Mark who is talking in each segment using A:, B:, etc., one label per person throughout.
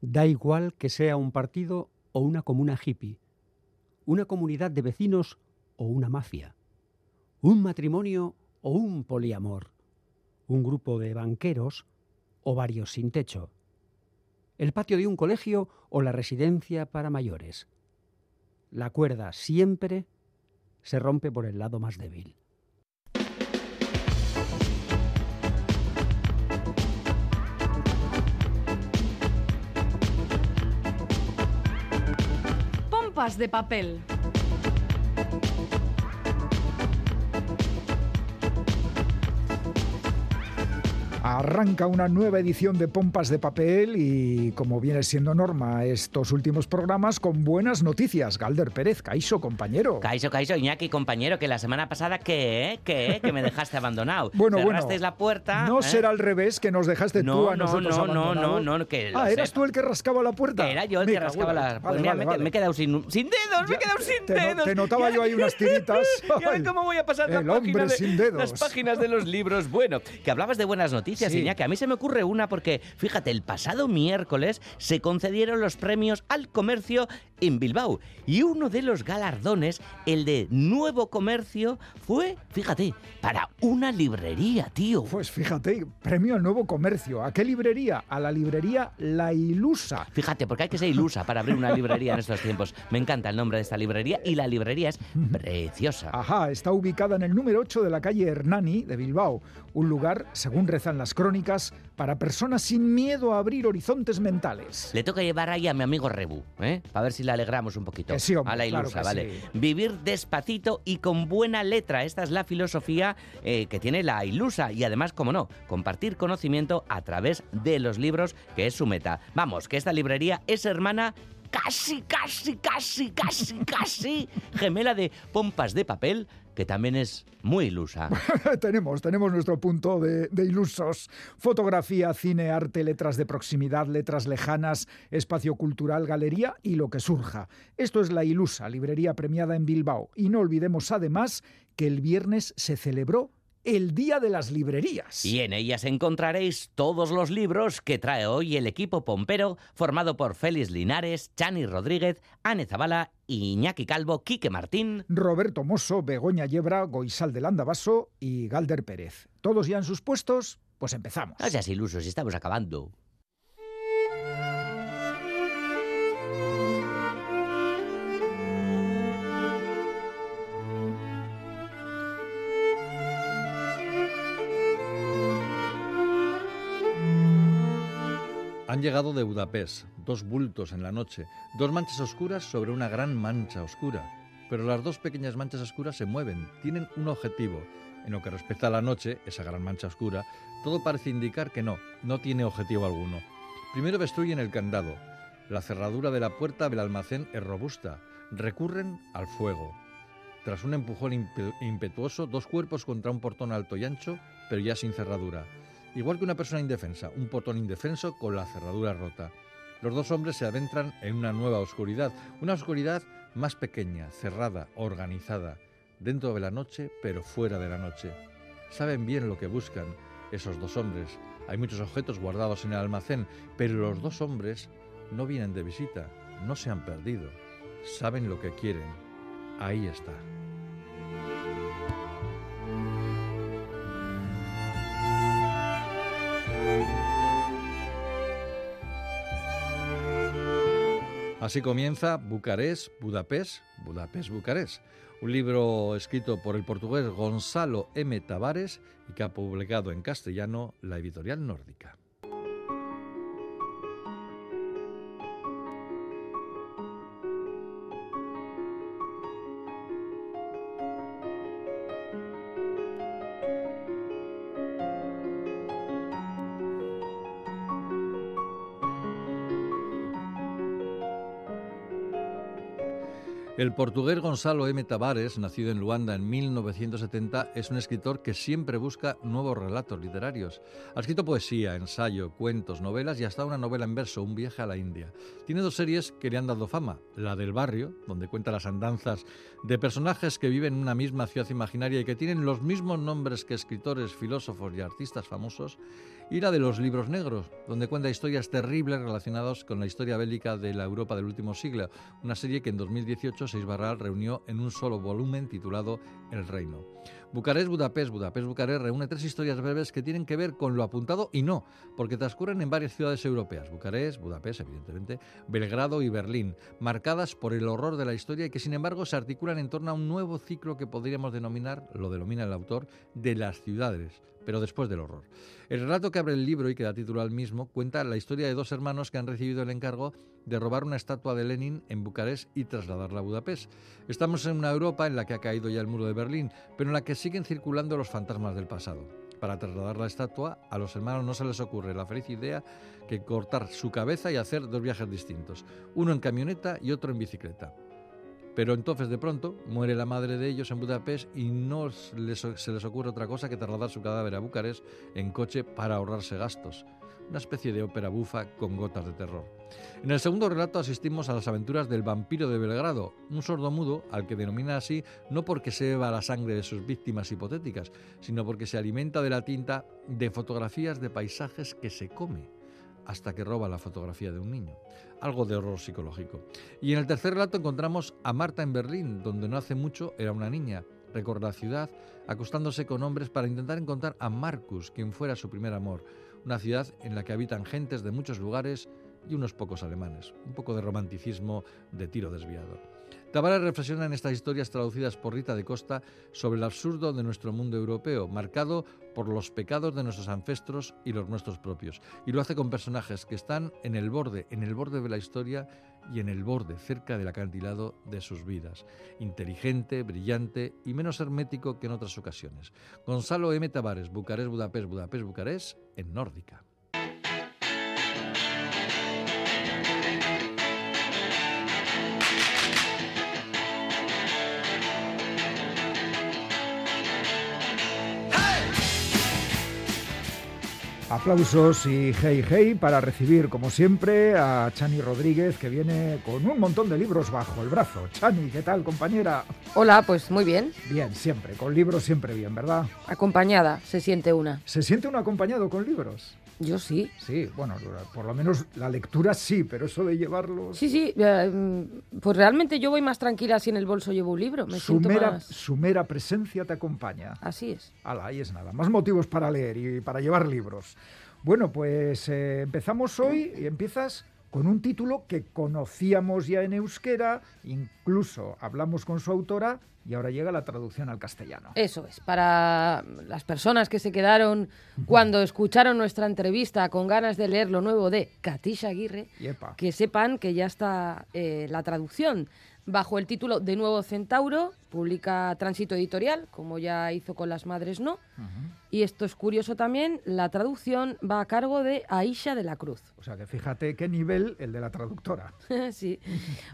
A: Da igual que sea un partido o una comuna hippie, una comunidad de vecinos o una mafia, un matrimonio o un poliamor, un grupo de banqueros o varios sin techo, el patio de un colegio o la residencia para mayores. La cuerda siempre se rompe por el lado más débil.
B: Pompas de papel.
C: Arranca una nueva edición de Pompas de Papel y, como viene siendo norma estos últimos programas, con buenas noticias. Galder Pérez, Caixo, compañero.
D: Caixo, Caixo, Iñaki, compañero, que la semana pasada, ¿qué? ¿Qué? Que me dejaste abandonado.
C: Bueno,
D: Cerrasteis
C: bueno.
D: la puerta.
C: No
D: ¿eh?
C: será al revés que nos dejaste
D: no,
C: tú a
D: no,
C: nosotros
D: no, no, no,
C: abandonados?
D: no, que
C: Ah, ¿eras
D: sepa.
C: tú el que rascaba la puerta?
D: Era yo el
C: Me
D: que rascaba
C: en
D: la...
C: Vale,
D: Pues mira,
C: vale,
D: me,
C: vale.
D: me he quedado sin, sin dedos, me he quedado sin
C: te no-
D: dedos.
C: te notaba yo ahí unas tiritas.
D: ¿Y ahora cómo voy a pasar la
C: el
D: página
C: hombre
D: de-
C: sin dedos.
D: las páginas de los libros? Bueno, que hablabas de buenas noticias,
C: Sí.
D: Iñaki. A mí se me ocurre una porque, fíjate, el pasado miércoles se concedieron los premios al comercio en Bilbao. Y uno de los galardones, el de Nuevo Comercio, fue, fíjate, para una librería, tío.
C: Pues fíjate, premio al nuevo comercio. ¿A qué librería? A la librería La Ilusa.
D: Fíjate, porque hay que ser ilusa para abrir una librería en estos tiempos. Me encanta el nombre de esta librería y la librería es preciosa.
C: Ajá, está ubicada en el número 8 de la calle Hernani de Bilbao, un lugar, según rezan las crónicas, para personas sin miedo a abrir horizontes mentales.
D: Le toca llevar ahí a mi amigo Rebu, ¿eh? Para ver si le alegramos un poquito.
C: Que sí, hombre,
D: a la ilusa, ¿vale?
C: sí.
D: Vivir despacito y con buena letra. Esta es la filosofía eh, que tiene la ilusa. Y además, como no, compartir conocimiento a través de los libros, que es su meta. Vamos, que esta librería es hermana casi, casi, casi, casi, casi gemela de pompas de papel, que también es muy ilusa.
C: tenemos, tenemos nuestro punto de, de ilusos. Fotografía, cine, arte, letras de proximidad, letras lejanas, espacio cultural, galería y lo que surja. Esto es La Ilusa, librería premiada en Bilbao. Y no olvidemos además que el viernes se celebró el Día de las Librerías.
D: Y en ellas encontraréis todos los libros que trae hoy el equipo pompero formado por Félix Linares, Chani Rodríguez, Ane Zabala, Iñaki Calvo, Quique Martín.
C: Roberto Mosso, Begoña Yebra, Goisal del Andabaso y Galder Pérez. ¿Todos ya en sus puestos? Pues empezamos.
D: No seas ilusos, estamos acabando.
E: Han llegado de Budapest, dos bultos en la noche, dos manchas oscuras sobre una gran mancha oscura. Pero las dos pequeñas manchas oscuras se mueven, tienen un objetivo. En lo que respecta a la noche, esa gran mancha oscura, todo parece indicar que no, no tiene objetivo alguno. Primero destruyen el candado. La cerradura de la puerta del almacén es robusta. Recurren al fuego. Tras un empujón impe- impetuoso, dos cuerpos contra un portón alto y ancho, pero ya sin cerradura. Igual que una persona indefensa, un portón indefenso con la cerradura rota. Los dos hombres se adentran en una nueva oscuridad, una oscuridad más pequeña, cerrada, organizada, dentro de la noche, pero fuera de la noche. Saben bien lo que buscan esos dos hombres. Hay muchos objetos guardados en el almacén, pero los dos hombres no vienen de visita, no se han perdido. Saben lo que quieren. Ahí está. Así comienza Bucarest, Budapest, Budapest, Bucarest, un libro escrito por el portugués Gonzalo M. Tavares y que ha publicado en castellano la editorial nórdica. El portugués Gonzalo M. Tavares, nacido en Luanda en 1970, es un escritor que siempre busca nuevos relatos literarios. Ha escrito poesía, ensayo, cuentos, novelas y hasta una novela en verso, Un viaje a la India. Tiene dos series que le han dado fama, la del barrio, donde cuenta las andanzas de personajes que viven en una misma ciudad imaginaria y que tienen los mismos nombres que escritores, filósofos y artistas famosos, y la de los libros negros, donde cuenta historias terribles relacionadas con la historia bélica de la Europa del último siglo, una serie que en 2018 Barral reunió en un solo volumen titulado El Reino. Bucarest, Budapest, Budapest, Bucarest reúne tres historias breves que tienen que ver con lo apuntado y no, porque transcurren en varias ciudades europeas, Bucarest, Budapest, evidentemente, Belgrado y Berlín, marcadas por el horror de la historia y que sin embargo se articulan en torno a un nuevo ciclo que podríamos denominar, lo denomina el autor, de las ciudades, pero después del horror. El relato que abre el libro y que da título al mismo cuenta la historia de dos hermanos que han recibido el encargo de robar una estatua de Lenin en Bucarest y trasladarla a Budapest. Estamos en una Europa en la que ha caído ya el muro de Berlín, pero en la que siguen circulando los fantasmas del pasado. Para trasladar la estatua, a los hermanos no se les ocurre la feliz idea que cortar su cabeza y hacer dos viajes distintos, uno en camioneta y otro en bicicleta. Pero entonces de pronto muere la madre de ellos en Budapest y no se les ocurre otra cosa que trasladar su cadáver a Bucarest en coche para ahorrarse gastos. Una especie de ópera bufa con gotas de terror. En el segundo relato asistimos a las aventuras del vampiro de Belgrado, un sordo mudo al que denomina así no porque se beba la sangre de sus víctimas hipotéticas, sino porque se alimenta de la tinta de fotografías de paisajes que se come hasta que roba la fotografía de un niño. Algo de horror psicológico. Y en el tercer relato encontramos a Marta en Berlín, donde no hace mucho era una niña. Recorre la ciudad acostándose con hombres para intentar encontrar a Marcus, quien fuera su primer amor. Una ciudad en la que habitan gentes de muchos lugares y unos pocos alemanes. Un poco de romanticismo de tiro desviado. Tavares reflexiona en estas historias traducidas por Rita de Costa sobre el absurdo de nuestro mundo europeo, marcado por los pecados de nuestros ancestros y los nuestros propios. Y lo hace con personajes que están en el borde, en el borde de la historia y en el borde, cerca del acantilado de sus vidas. Inteligente, brillante y menos hermético que en otras ocasiones. Gonzalo M. Tavares, Bucarest, Budapest, Budapest, Bucarest, en Nórdica.
C: Aplausos y hey hey para recibir, como siempre, a Chani Rodríguez, que viene con un montón de libros bajo el brazo. Chani, ¿qué tal, compañera?
F: Hola, pues muy bien.
C: Bien, siempre, con libros siempre bien, ¿verdad?
F: Acompañada, se siente una.
C: ¿Se siente uno acompañado con libros?
F: Yo sí.
C: Sí, bueno, por lo menos la lectura sí, pero eso de llevarlos...
F: Sí, sí, eh, mm, pues realmente yo voy más tranquila si en el bolso llevo un libro. Me
C: su,
F: mera,
C: más... su mera presencia te acompaña.
F: Así es.
C: Hala, ahí es nada. Más motivos para leer y para llevar libros. Bueno, pues eh, empezamos hoy y empiezas con un título que conocíamos ya en euskera, incluso hablamos con su autora y ahora llega la traducción al castellano.
F: Eso es, para las personas que se quedaron cuando escucharon nuestra entrevista con ganas de leer lo nuevo de Katisha Aguirre, que sepan que ya está eh, la traducción bajo el título De Nuevo Centauro, publica Tránsito Editorial, como ya hizo con Las Madres No. Y esto es curioso también, la traducción va a cargo de Aisha de la Cruz.
C: O sea que fíjate qué nivel el de la traductora.
F: sí.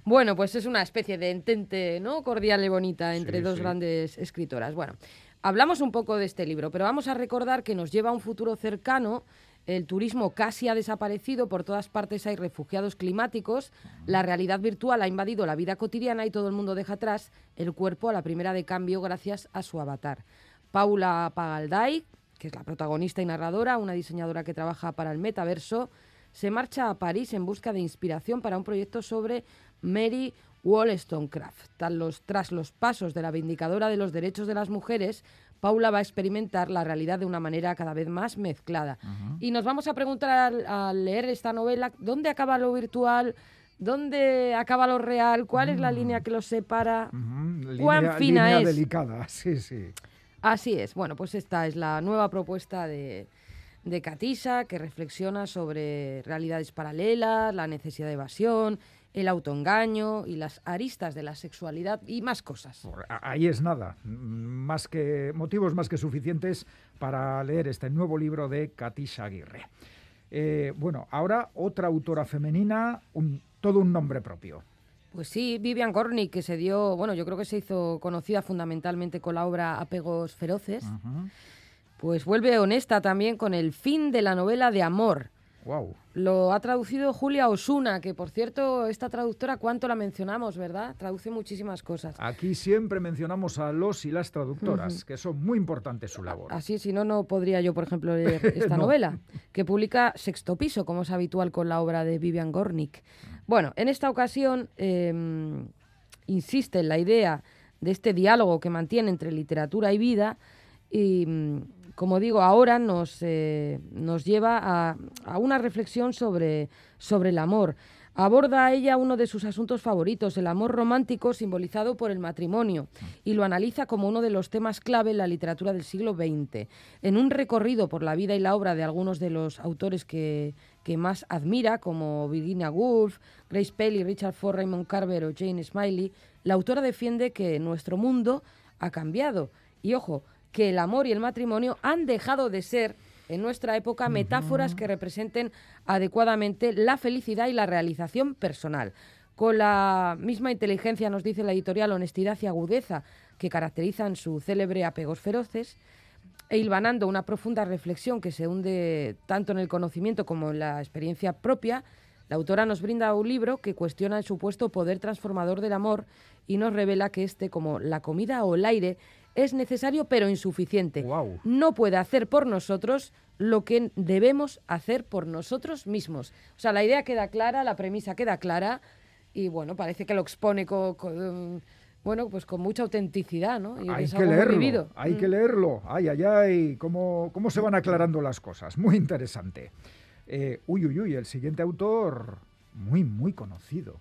F: bueno, pues es una especie de entente ¿no? cordial y bonita entre dos grandes escritoras. Bueno, hablamos un poco de este libro, pero vamos a recordar que nos lleva a un futuro cercano el turismo casi ha desaparecido, por todas partes hay refugiados climáticos, la realidad virtual ha invadido la vida cotidiana y todo el mundo deja atrás el cuerpo a la primera de cambio gracias a su avatar. Paula Pagalday, que es la protagonista y narradora, una diseñadora que trabaja para el metaverso, se marcha a París en busca de inspiración para un proyecto sobre Mary Wollstonecraft. tras los pasos de la Vindicadora de los Derechos de las Mujeres, Paula va a experimentar la realidad de una manera cada vez más mezclada. Y nos vamos a preguntar al, leer esta novela, ¿dónde acaba lo virtual? ¿Dónde acaba lo real? ¿Cuál es la mm. línea que los separa? ¿Cuán fina es?
C: delicada, sí, sí.
F: Así es. Bueno, pues esta es la nueva propuesta de, de Catisa, que reflexiona sobre realidades paralelas, la necesidad de evasión, el autoengaño y las aristas de la sexualidad y más cosas.
C: Ahí es nada, más que motivos más que suficientes para leer este nuevo libro de Katisha Aguirre. Eh, bueno, ahora otra autora femenina, un, todo un nombre propio.
F: Pues sí, Vivian Gornick, que se dio, bueno, yo creo que se hizo conocida fundamentalmente con la obra Apegos Feroces, pues vuelve honesta también con el fin de la novela de amor.
C: Wow.
F: Lo ha traducido Julia Osuna, que por cierto, esta traductora, ¿cuánto la mencionamos, verdad? Traduce muchísimas cosas.
C: Aquí siempre mencionamos a los y las traductoras, que son muy importantes su labor.
F: Así, si no, no podría yo, por ejemplo, leer esta
C: No.
F: novela, que publica Sexto Piso, como es habitual con la obra de Vivian Gornick. Bueno, en esta ocasión eh, insiste en la idea de este diálogo que mantiene entre literatura y vida y, mm, como digo, ahora nos, eh, nos lleva a, a una reflexión sobre, sobre el amor. Aborda ella uno de sus asuntos favoritos, el amor romántico simbolizado por el matrimonio, y lo analiza como uno de los temas clave en la literatura del siglo XX. En un recorrido por la vida y la obra de algunos de los autores que, que más admira, como Virginia Woolf, Grace Paley, Richard Ford, Raymond Carver o Jane Smiley, la autora defiende que nuestro mundo ha cambiado. Y ojo, que el amor y el matrimonio han dejado de ser en nuestra época metáforas que representen adecuadamente la felicidad y la realización personal. Con la misma inteligencia, nos dice la editorial, honestidad y agudeza que caracterizan su célebre Apegos Feroces, e hilvanando una profunda reflexión que se hunde tanto en el conocimiento como en la experiencia propia, la autora nos brinda un libro que cuestiona el supuesto poder transformador del amor y nos revela que este, como la comida o el aire, es necesario pero insuficiente. No puede hacer por nosotros lo que debemos hacer por nosotros mismos. O sea, la idea queda clara, la premisa queda clara y bueno, parece que lo expone con, con, bueno, pues con mucha autenticidad, ¿no? Y
C: Hay que leerlo,
F: vivido.
C: hay
F: Mm.
C: que leerlo. Ay, ay, ay, cómo, cómo se van aclarando las cosas. Muy interesante. Eh, uy, uy, uy, el siguiente autor, muy, muy conocido.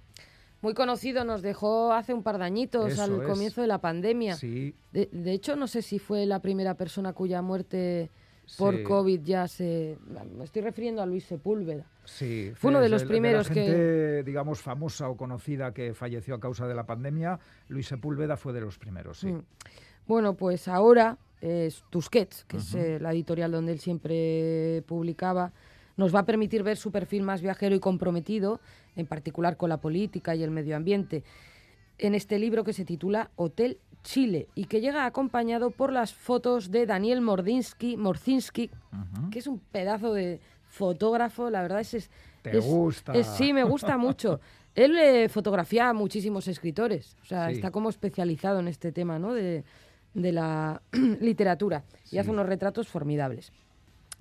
F: Muy conocido, nos dejó hace un par de añitos
C: Eso
F: al
C: es.
F: comienzo de la pandemia.
C: Sí,
F: De, de hecho, no sé si fue la primera persona cuya muerte por
C: Sí.
F: COVID ya se... Me estoy refiriendo a Luis Sepúlveda.
C: sí.
F: Fue uno de los
C: la
F: primeros que-
C: gente, digamos, famosa o conocida que falleció a causa de la pandemia. Luis Sepúlveda fue de los primeros, sí.
F: Mm. Bueno, pues ahora es Tusquets, que es eh, la editorial donde él siempre publicaba, nos va a permitir ver su perfil más viajero y comprometido, en particular con la política y el medio ambiente, en este libro que se titula Hotel Chile y que llega acompañado por las fotos de Daniel Mordinsky, Morzinski, que es un pedazo de fotógrafo, la verdad es... es
C: ¿Te
F: es-
C: gusta?
F: es- sí, me gusta mucho. Él eh, fotografía a muchísimos escritores, o sea,
C: Sí.
F: está como especializado en este tema, ¿no? De, de la literatura y hace unos retratos formidables.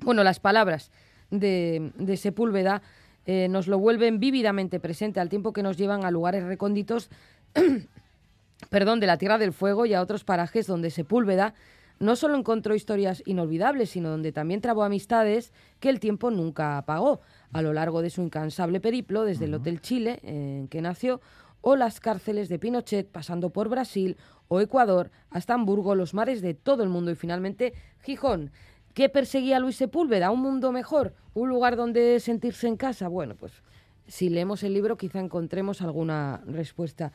F: Bueno, las palabras de, de Sepúlveda eh, nos lo vuelven vívidamente presente al tiempo que nos llevan a lugares recónditos perdón, de la Tierra del Fuego y a otros parajes donde Sepúlveda no solo encontró historias inolvidables, sino donde también trabó amistades que el tiempo nunca apagó a lo largo de su incansable periplo desde el Hotel Chile, en que nació, o las cárceles de Pinochet, pasando por Brasil o Ecuador, hasta Hamburgo, los mares de todo el mundo y finalmente Gijón. ¿Qué perseguía Luis Sepúlveda? ¿Un mundo mejor? ¿Un lugar donde sentirse en casa? Bueno, pues si leemos el libro quizá encontremos alguna respuesta.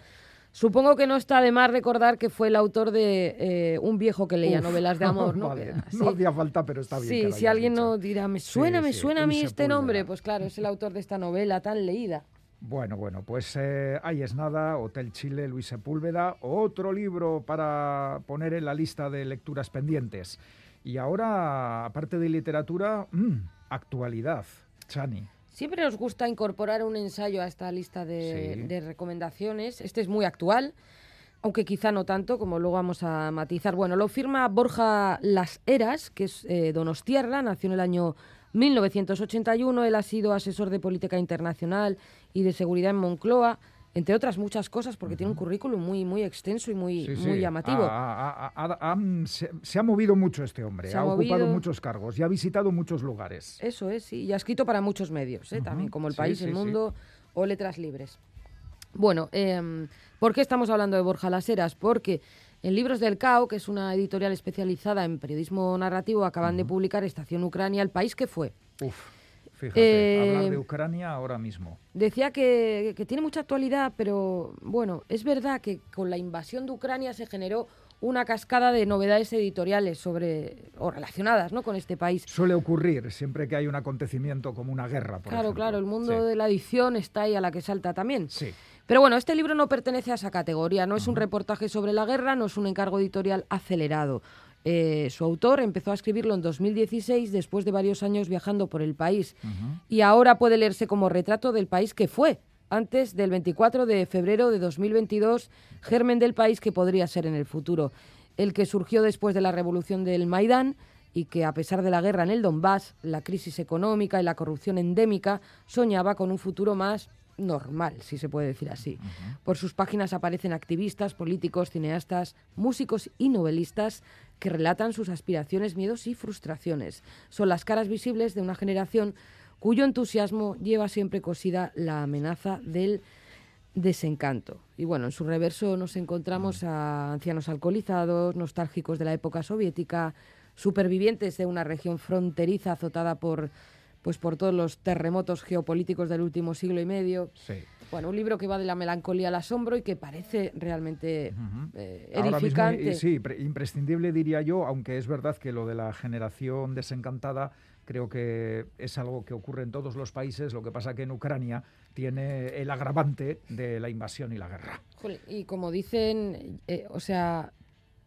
F: Supongo que no está de más recordar que fue el autor de eh, Un viejo que leía
C: Uf,
F: novelas de amor, ¿no?
C: vale,
F: Que,
C: no
F: así-
C: hacía falta, pero está bien. que
F: Sí,
C: lo
F: si alguien no dirá, me suena, me
C: sí,
F: suena a mí este nombre, pues claro, es el autor de esta novela tan leída.
C: Bueno, bueno, pues eh, ahí es nada, Hotel Chile, Luis Sepúlveda, otro libro para poner en la lista de lecturas pendientes. Y ahora, aparte de literatura, mm, actualidad, Chani.
F: Siempre nos gusta incorporar un ensayo a esta lista de,
C: Sí.
F: de recomendaciones. Este es muy actual, aunque quizá no tanto, como luego vamos a matizar. Bueno, lo firma Borja Las Heras, que es eh, donostiarra, nació en el año 1981. Él ha sido asesor de política internacional y de seguridad en Moncloa, entre otras muchas cosas, porque tiene un currículum muy, muy extenso y muy,
C: Sí, sí,
F: muy llamativo.
C: ha- ha- ha- ha- ha- se, se ha movido mucho este hombre,
F: Se
C: ha, ocupado
F: movido.
C: muchos cargos y ha visitado muchos lugares.
F: Eso es, sí. Y ha escrito para muchos medios, ¿eh? también, como El
C: Sí,
F: País, El. Mundo o Letras Libres. Bueno, em, ¿por qué estamos hablando de Borja Las Heras? Porque en Libros del CAO, que es una editorial especializada en periodismo narrativo, acaban de publicar Estación Ucrania, el país que fue.
C: Uf, fíjate,
F: Eh,
C: hablar de Ucrania ahora mismo.
F: Decía que, que tiene mucha actualidad, pero bueno, es verdad que con la invasión de Ucrania se generó una cascada de novedades editoriales sobre o relacionadas ¿no? con este país.
C: Suele ocurrir siempre que hay un acontecimiento como una guerra. Por
F: claro, claro, el mundo de la edición está ahí a la que salta también.
C: Sí.
F: Pero bueno, este libro no pertenece a esa categoría, no es un reportaje sobre la guerra, no es un encargo editorial acelerado. Eh, su autor empezó a escribirlo en 2016 después de varios años viajando por el país. Y ahora puede leerse como retrato del país que fue antes del 24 de febrero de 2022, germen del país que podría ser en el futuro, el que surgió después de la revolución del Maidán y que a pesar de la guerra en el Donbass, la crisis económica y la corrupción endémica, soñaba con un futuro más normal, si se puede decir así. Por sus páginas aparecen activistas, políticos, cineastas, músicos y novelistas que relatan sus aspiraciones, miedos y frustraciones. Son las caras visibles de una generación cuyo entusiasmo lleva siempre cosida la amenaza del desencanto. Y bueno, en su reverso nos encontramos a ancianos alcoholizados, nostálgicos de la época soviética, supervivientes de una región fronteriza azotada por pues por todos los terremotos geopolíticos del último siglo y medio. Bueno, un libro que va de la melancolía al asombro y que parece realmente eh, edificante.
C: sí, imprescindible diría yo, aunque es verdad que lo de la generación desencantada creo que es algo que ocurre en todos los países, lo que pasa que en Ucrania tiene el agravante de la invasión y la guerra.
F: Y como dicen, eh, o sea,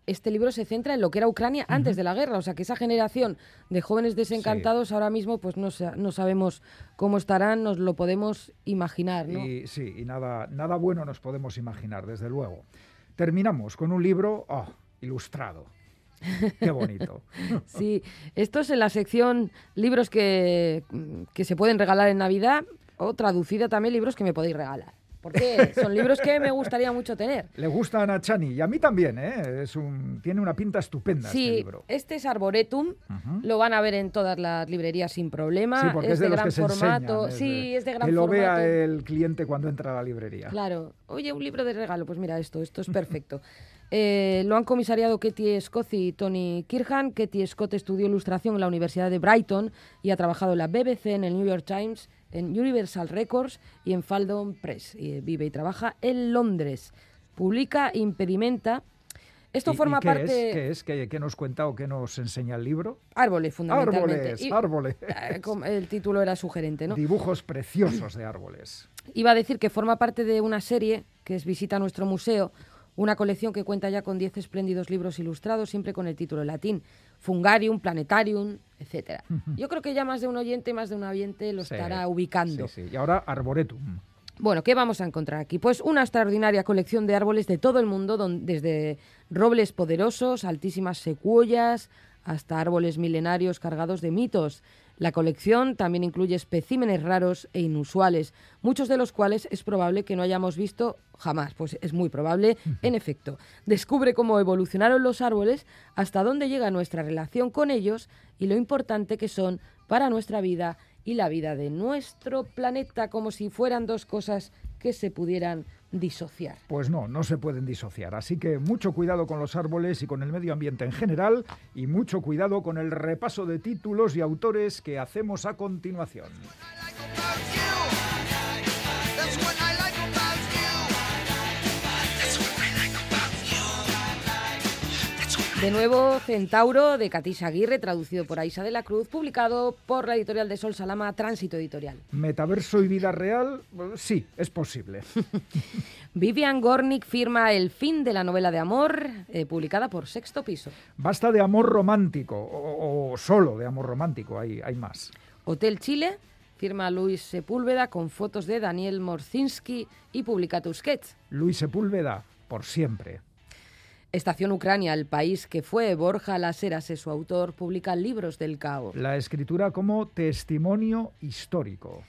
F: este libro se centra en lo que era Ucrania antes de la guerra, o sea que esa generación de jóvenes desencantados ahora mismo pues no, no sabemos cómo estarán, nos lo podemos imaginar. ¿no?
C: Y, sí, y nada, nada bueno nos podemos imaginar, desde luego. Terminamos con un libro oh, ilustrado. Qué bonito.
F: sí, esto es en la sección libros que, que se pueden regalar en Navidad o traducida también libros que me podéis regalar porque son libros que me gustaría mucho tener.
C: Le gustan a Chani y a mí también, ¿eh? Es un, tiene una pinta estupenda
F: sí,
C: este libro.
F: este es Arboretum, lo van a ver en todas las librerías sin problema,
C: sí, porque es, de, gran
F: formato. sí, es de gran
C: formato.
F: Que
C: lo vea el cliente cuando entra a la librería.
F: Claro. Oye, un libro de regalo, pues mira esto, esto es perfecto. Eh, lo han comisariado Katie Scott y Tony Kirhan. Katie Scott estudió ilustración en la Universidad de Brighton y ha trabajado en la BBC, en el New York Times en Universal Records y en Faldon Press. Y vive y trabaja en Londres. Publica Impedimenta. Esto forma
C: qué
F: parte.
C: Es, ¿Qué es? ¿Qué, ¿Qué, nos cuenta o qué nos enseña el libro?
F: Árboles, fundamentalmente.
C: Árboles, árboles.
F: Eh, el título era sugerente, ¿no?
C: Dibujos preciosos de árboles.
F: Iba a decir que forma parte de una serie que es Visita nuestro museo, una colección que cuenta ya con 10 espléndidos libros ilustrados, siempre con el título en latín, Fungarium, Planetarium, etc. Yo creo que ya más de un oyente, más de un oyente lo estará ubicando.
C: Sí, sí. Y ahora Arboretum.
F: Bueno, ¿qué vamos a encontrar aquí? Pues una extraordinaria colección de árboles de todo el mundo, desde robles poderosos, altísimas secuoyas, hasta árboles milenarios cargados de mitos. La colección también incluye especímenes raros e inusuales, muchos de los cuales es probable que no hayamos visto jamás, pues es muy probable, en efecto. Descubre cómo evolucionaron los árboles, hasta dónde llega nuestra relación con ellos y lo importante que son para nuestra vida y la vida de nuestro planeta, como si fueran dos cosas que se pudieran disociar.
C: Pues no, no se pueden disociar. Así que mucho cuidado con los árboles y con el medio ambiente en general y mucho cuidado con el repaso de títulos y autores que hacemos a continuación.
F: De nuevo, Centauro, de Catisa Aguirre, traducido por Aisa de la Cruz, publicado por la editorial de Sol Salama, Tránsito Editorial.
C: ¿Metaverso y vida real? Sí, es posible.
F: Vivian Gornick firma El fin de la novela de amor, eh, publicada por Sexto Piso.
C: Basta de amor romántico, o, solo de amor romántico, hay, hay más.
F: Hotel Chile, firma Luis Sepúlveda con fotos de Daniel Morzinski y publica Tusquets.
C: Luis Sepúlveda, por siempre.
F: Estación Ucrania, el país que fue Borja Las Heras es su autor, publica libros del caos.
C: La escritura como testimonio histórico.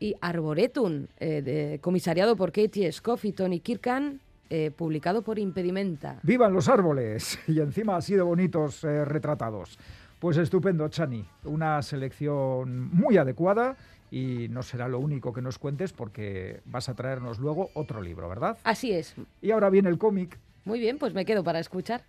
F: Y Arboretum, eh, comisariado por Katie Scoff y Tony Kirkan, eh, publicado por Impedimenta.
C: ¡Vivan los árboles! Y encima así de bonitos eh, retratados. Pues estupendo, Chani. Una selección muy adecuada y no será lo único que nos cuentes porque vas a traernos luego otro libro, ¿verdad?
F: Así es.
C: Y ahora viene el cómic
F: muy bien, pues me quedo para escuchar.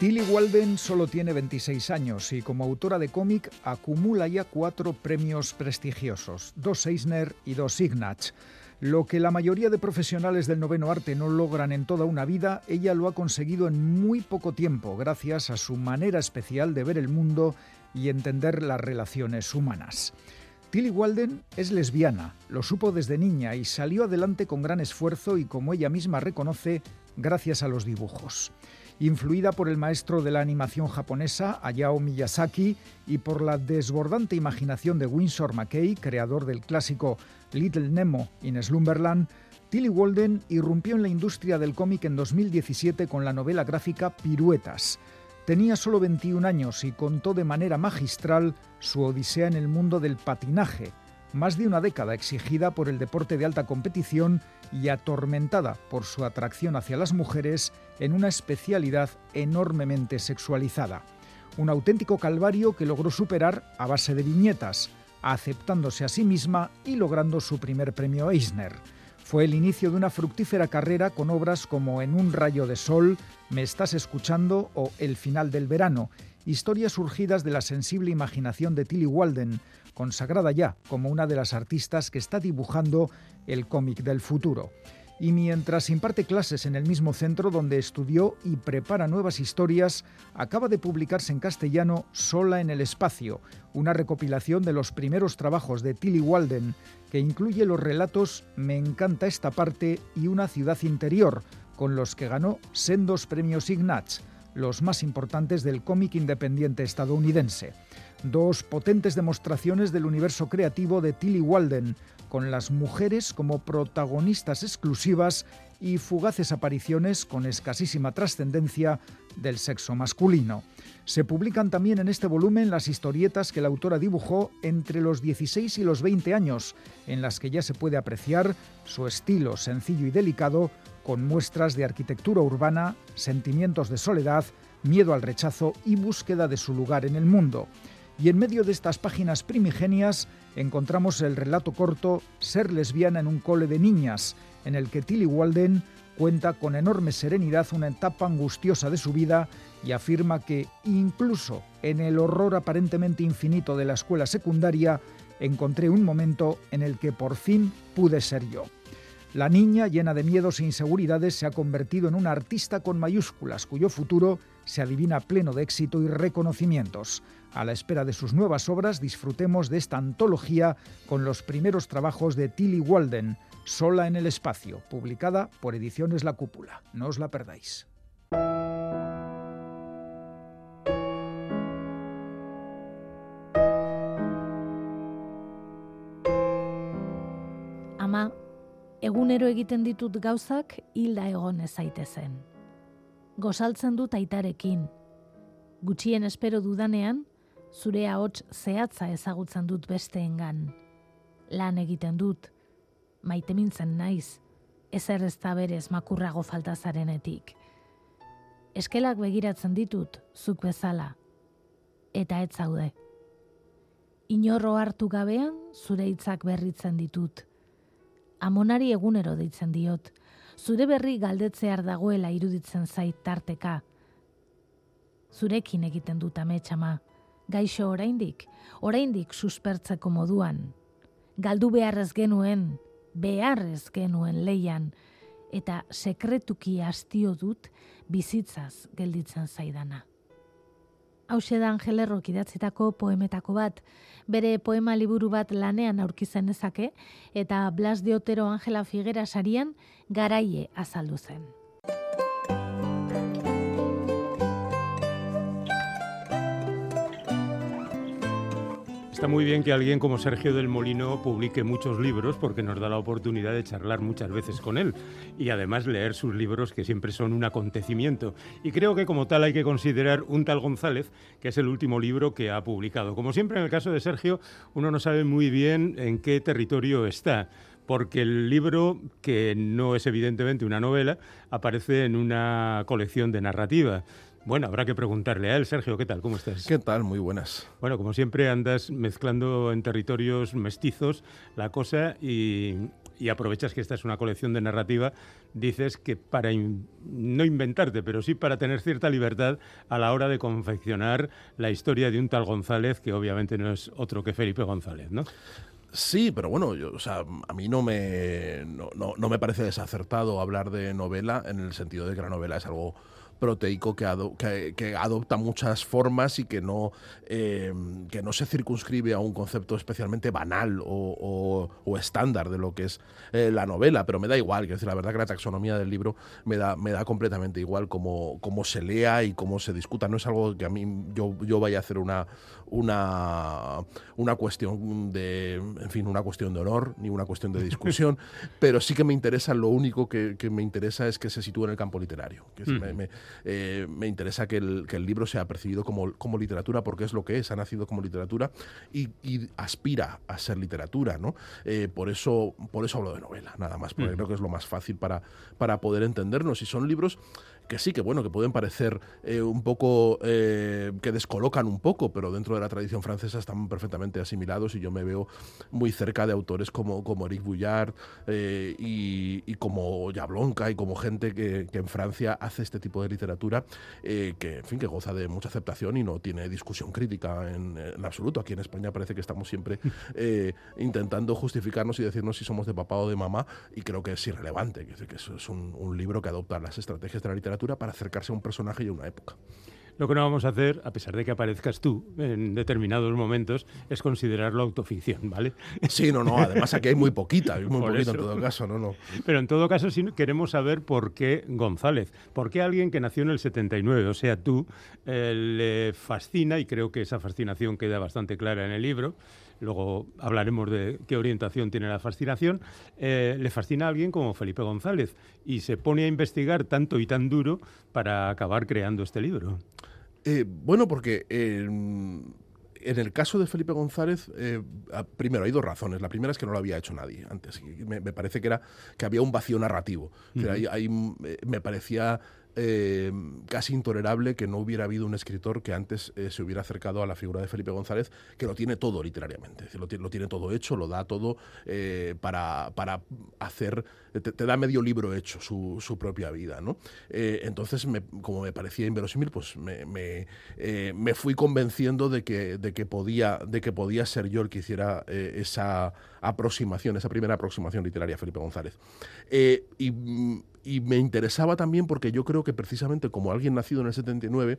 C: Tilly Walden solo tiene 26 años y como autora de cómic acumula ya cuatro premios prestigiosos, dos Eisner y dos Ignatz. Lo que la mayoría de profesionales del noveno arte no logran en toda una vida, ella lo ha conseguido en muy poco tiempo, gracias a su manera especial de ver el mundo y entender las relaciones humanas. Tilly Walden es lesbiana, lo supo desde niña y salió adelante con gran esfuerzo y, como ella misma reconoce, gracias a los dibujos influida por el maestro de la animación japonesa Hayao Miyazaki y por la desbordante imaginación de Winsor McKay, creador del clásico Little Nemo in Slumberland, Tilly Walden irrumpió en la industria del cómic en 2017 con la novela gráfica Piruetas. Tenía solo 21 años y contó de manera magistral su odisea en el mundo del patinaje, más de una década exigida por el deporte de alta competición y atormentada por su atracción hacia las mujeres en una especialidad enormemente sexualizada. Un auténtico calvario que logró superar a base de viñetas, aceptándose a sí misma y logrando su primer premio Eisner. Fue el inicio de una fructífera carrera con obras como En un rayo de sol, Me estás escuchando o El final del verano, historias surgidas de la sensible imaginación de Tilly Walden, consagrada ya como una de las artistas que está dibujando el cómic del futuro. Y mientras imparte clases en el mismo centro donde estudió y prepara nuevas historias, acaba de publicarse en castellano Sola en el Espacio, una recopilación de los primeros trabajos de Tilly Walden, que incluye los relatos Me encanta esta parte y Una ciudad interior, con los que ganó sendos premios Ignatz, los más importantes del cómic independiente estadounidense. Dos potentes demostraciones del universo creativo de Tilly Walden, con las mujeres como protagonistas exclusivas y fugaces apariciones con escasísima trascendencia del sexo masculino. Se publican también en este volumen las historietas que la autora dibujó entre los 16 y los 20 años, en las que ya se puede apreciar su estilo sencillo y delicado, con muestras de arquitectura urbana, sentimientos de soledad, miedo al rechazo y búsqueda de su lugar en el mundo. Y en medio de estas páginas primigenias encontramos el relato corto Ser lesbiana en un cole de niñas, en el que Tilly Walden cuenta con enorme serenidad una etapa angustiosa de su vida y afirma que incluso en el horror aparentemente infinito de la escuela secundaria encontré un momento en el que por fin pude ser yo. La niña, llena de miedos e inseguridades, se ha convertido en una artista con mayúsculas, cuyo futuro se adivina pleno de éxito y reconocimientos. A la espera de sus nuevas obras, disfrutemos de esta antología con los primeros trabajos de Tilly Walden, Sola en el Espacio, publicada por Ediciones La Cúpula. No os la perdáis.
G: Ama, egunero egiten ditut gauzak hilda egon ezaitezen. Gozaltzen dut aitarekin. Gutxien espero dudanean, zure ahots zehatza ezagutzen dut besteengan. Lan egiten dut, maitemintzen naiz, ezer ez da berez makurrago faltazarenetik. Eskelak begiratzen ditut, zuk bezala, eta ez zaude. Inorro hartu gabean, zure hitzak berritzen ditut, amonari egunero deitzen diot. Zure berri galdetzear dagoela iruditzen zait tarteka. Zurekin egiten dut ametxama. Gaixo oraindik, oraindik suspertzeko moduan. Galdu beharrez genuen, beharrez genuen leian, eta sekretuki hastio dut bizitzaz gelditzen zaidana. Hau da Angel Errok idatzitako poemetako bat, bere poema liburu bat lanean aurkizen ezake, eta Blas de Otero Angela Figuera sarian garaie azaldu zen.
H: Está muy bien que alguien como Sergio del Molino publique muchos libros porque nos da la oportunidad de charlar muchas veces con él y además leer sus libros que siempre son un acontecimiento. Y creo que como tal hay que considerar un tal González, que es el último libro que ha publicado. Como siempre en el caso de Sergio, uno no sabe muy bien en qué territorio está porque el libro, que no es evidentemente una novela, aparece en una colección de narrativa. Bueno, habrá que preguntarle a él. Sergio, ¿qué tal? ¿Cómo estás?
I: ¿Qué tal? Muy buenas.
H: Bueno, como siempre andas mezclando en territorios mestizos la cosa y y aprovechas que esta es una colección de narrativa, dices que para no inventarte, pero sí para tener cierta libertad a la hora de confeccionar la historia de un tal González, que obviamente no es otro que Felipe González, ¿no?
I: Sí, pero bueno, yo, o sea, a mí no me, no, no me parece desacertado hablar de novela en el sentido de que la novela es algo proteico que, que, adopta muchas formas y que no, em, que no se circunscribe a un concepto especialmente banal o, estándar de lo que es eh, la novela, pero me da igual, decir, la verdad que la taxonomía del libro me da, me da completamente igual cómo, cómo se lea y cómo se discuta, no es algo que a mí yo, yo vaya a hacer una, una, una cuestión de, en fin, una cuestión de honor ni una cuestión de discusión, pero sí que me interesa, lo único que, me interesa es que se sitúe en el campo literario. Que me, eh, me, interesa que el, que el, libro sea percibido como, como, literatura porque es lo que es, ha nacido como literatura y, aspira a ser literatura, ¿no? Eh, por, eso, por eso hablo de novela, nada más, porque creo que es lo más fácil para, para poder entendernos. Y son libros que sí, que bueno, que pueden parecer eh, un poco, eh, que descolocan un poco, pero dentro de la tradición francesa están perfectamente asimilados y yo me veo muy cerca de autores como, como Eric Bouillard eh, y, como Jablonka y como gente que, en Francia hace este tipo de literatura que, en fin, que goza de mucha aceptación y no tiene discusión crítica en, absoluto. Aquí en España parece que estamos siempre intentando justificarnos y decirnos si somos de papá o de mamá y creo que es irrelevante, que, que es un, un libro que adopta las estrategias de la literatura para acercarse a un personaje y a una época.
H: Lo que no vamos a hacer, a pesar de que aparezcas tú en determinados momentos, es considerarlo autoficción, ¿vale?
I: Sí, no, no. Además aquí hay muy poquita, hay muy poquito en todo caso, no, no.
H: Pero en todo caso sí queremos saber por qué González, por qué alguien que nació en el 79, o sea, tú, eh, le fascina y creo que esa fascinación queda bastante clara en el libro luego hablaremos de qué orientación tiene la fascinación, eh, le fascina a alguien como Felipe González y se pone a investigar tanto y tan duro para acabar creando este libro.
I: Eh, bueno, porque en el caso de Felipe González, eh, primero hay dos razones. La primera es que no lo había hecho nadie antes. Me, parece que era que había un vacío narrativo. me parecía eh, casi intolerable que no hubiera habido un escritor que antes eh, se hubiera acercado a la figura de Felipe González, que lo tiene todo literariamente, lo, lo, tiene todo hecho, lo da todo eh, para, para, hacer, te, da medio libro hecho su, su propia vida. ¿no? entonces, como me parecía inverosímil, pues me, me, me, fui convenciendo de que, de, que podía, de que podía ser yo el que hiciera esa aproximación, esa primera aproximación literaria a Felipe González. y mm, y me interesaba también porque yo creo que precisamente como alguien nacido en el 79,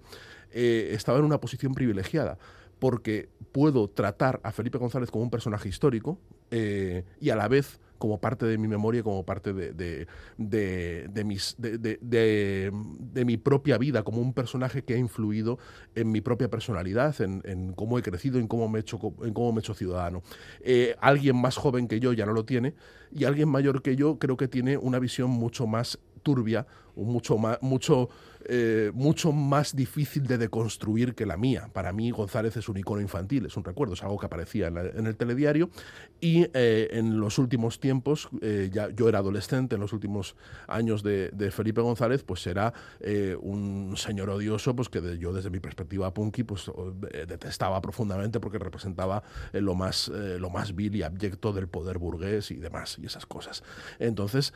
I: eh, estaba en una posición privilegiada, porque puedo tratar a Felipe González como un personaje histórico eh, y a la vez como parte de mi memoria, como parte de, de, mis, de, mi propia vida, como un personaje que ha influido en mi propia personalidad, en, cómo he crecido, en cómo me he hecho, en cómo me he hecho ciudadano. Eh, alguien más joven que yo ya no lo tiene y alguien mayor que yo creo que tiene una visión mucho más turbia, mucho más, mucho eh, mucho más difícil de deconstruir que la mía. Para mí González es un icono infantil, es un recuerdo, es algo que aparecía en, el telediario y eh, en los últimos tiempos, eh, ya yo era adolescente, en los últimos años de, Felipe González, pues era un señor odioso, pues que yo desde mi perspectiva punky, pues detestaba profundamente porque representaba lo, más, lo más vil y abyecto del poder burgués y demás, y esas cosas. Entonces,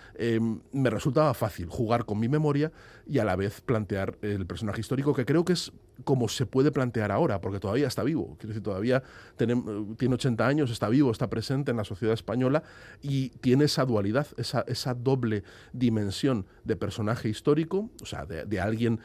I: me resultaba fácil jugar con mi memoria y a la vez plantear plantear el personaje histórico, que creo que es como se puede plantear ahora, porque todavía está vivo. Quiero decir, todavía tiene, tiene 80 años, está vivo, está presente en la sociedad española y tiene esa dualidad, esa, esa doble dimensión de personaje histórico, o sea, de, de alguien